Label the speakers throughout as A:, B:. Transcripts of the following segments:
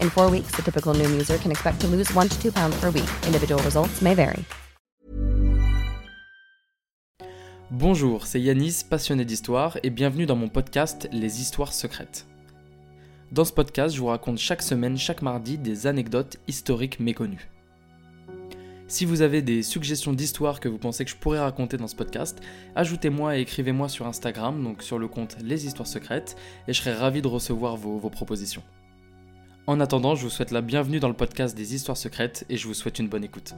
A: In four weeks, the typical Noom user can expect to lose one to two pounds per week. Individual results may vary.
B: Bonjour, c'est Yanis, passionné d'histoire, et bienvenue dans mon podcast Les Histoires secrètes. Dans ce podcast, je vous raconte chaque semaine, chaque mardi, des anecdotes historiques méconnues. Si vous avez des suggestions d'histoires que vous pensez que je pourrais raconter dans ce podcast, ajoutez-moi et écrivez-moi sur Instagram, donc sur le compte Les Histoires Secrètes, et je serai ravi de recevoir vos, vos propositions. En attendant, je vous souhaite la bienvenue dans le podcast des Histoires Secrètes et je vous souhaite une bonne écoute.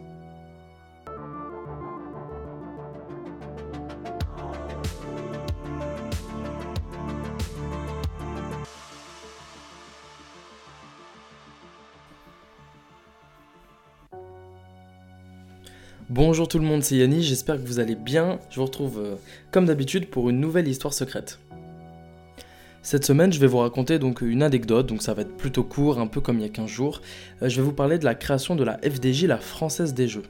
B: Bonjour tout le monde, c'est Yanni, j'espère que vous allez bien. Je vous retrouve euh, comme d'habitude pour une nouvelle histoire secrète. Cette semaine, je vais vous raconter donc une anecdote, donc ça va être plutôt court, un peu comme il y a 15 jours. Euh, je vais vous parler de la création de la FDJ, la Française des Jeux.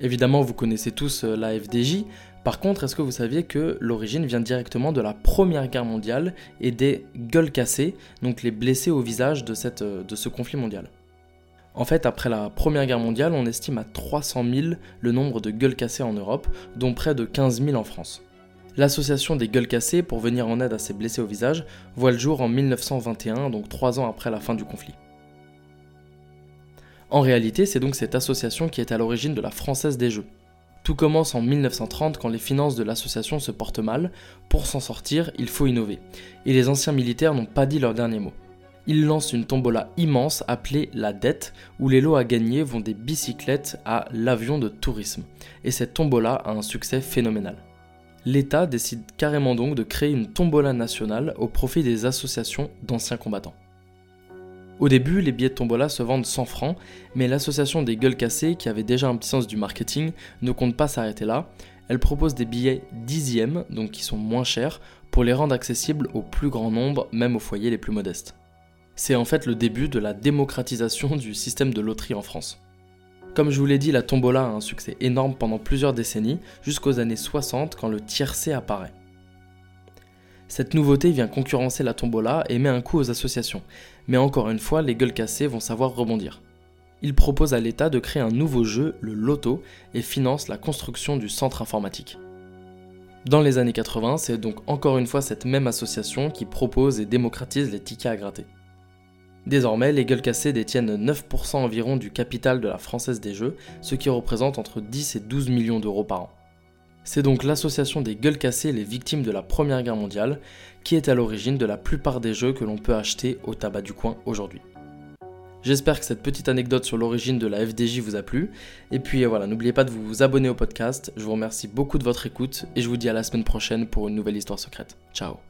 B: Évidemment, vous connaissez tous euh, la FDJ. Par contre, est-ce que vous saviez que l'origine vient directement de la Première Guerre mondiale et des gueules cassées, donc les blessés au visage de, cette, de ce conflit mondial? En fait, après la Première Guerre mondiale, on estime à 300 000 le nombre de gueules cassées en Europe, dont près de 15 000 en France. L'association des gueules cassées pour venir en aide à ces blessés au visage voit le jour en 1921, donc trois ans après la fin du conflit. En réalité, c'est donc cette association qui est à l'origine de la Française des Jeux. Tout commence en 1930 quand les finances de l'association se portent mal. Pour s'en sortir, il faut innover. Et les anciens militaires n'ont pas dit leur dernier mot il lance une tombola immense appelée la dette, où les lots à gagner vont des bicyclettes à l'avion de tourisme. Et cette tombola a un succès phénoménal. L'État décide carrément donc de créer une tombola nationale au profit des associations d'anciens combattants. Au début, les billets de tombola se vendent 100 francs, mais l'association des gueules cassées, qui avait déjà un petit sens du marketing, ne compte pas s'arrêter là. Elle propose des billets dixièmes, donc qui sont moins chers, pour les rendre accessibles au plus grand nombre, même aux foyers les plus modestes c'est en fait le début de la démocratisation du système de loterie en France. Comme je vous l'ai dit, la tombola a un succès énorme pendant plusieurs décennies, jusqu'aux années 60 quand le tiercé apparaît. Cette nouveauté vient concurrencer la tombola et met un coup aux associations, mais encore une fois, les gueules cassées vont savoir rebondir. Il propose à l'État de créer un nouveau jeu, le loto, et finance la construction du centre informatique. Dans les années 80, c'est donc encore une fois cette même association qui propose et démocratise les tickets à gratter. Désormais, les gueules cassées détiennent 9% environ du capital de la Française des Jeux, ce qui représente entre 10 et 12 millions d'euros par an. C'est donc l'association des gueules cassées les victimes de la Première Guerre mondiale qui est à l'origine de la plupart des jeux que l'on peut acheter au tabac du coin aujourd'hui. J'espère que cette petite anecdote sur l'origine de la FDJ vous a plu. Et puis voilà, n'oubliez pas de vous abonner au podcast. Je vous remercie beaucoup de votre écoute et je vous dis à la semaine prochaine pour une nouvelle histoire secrète. Ciao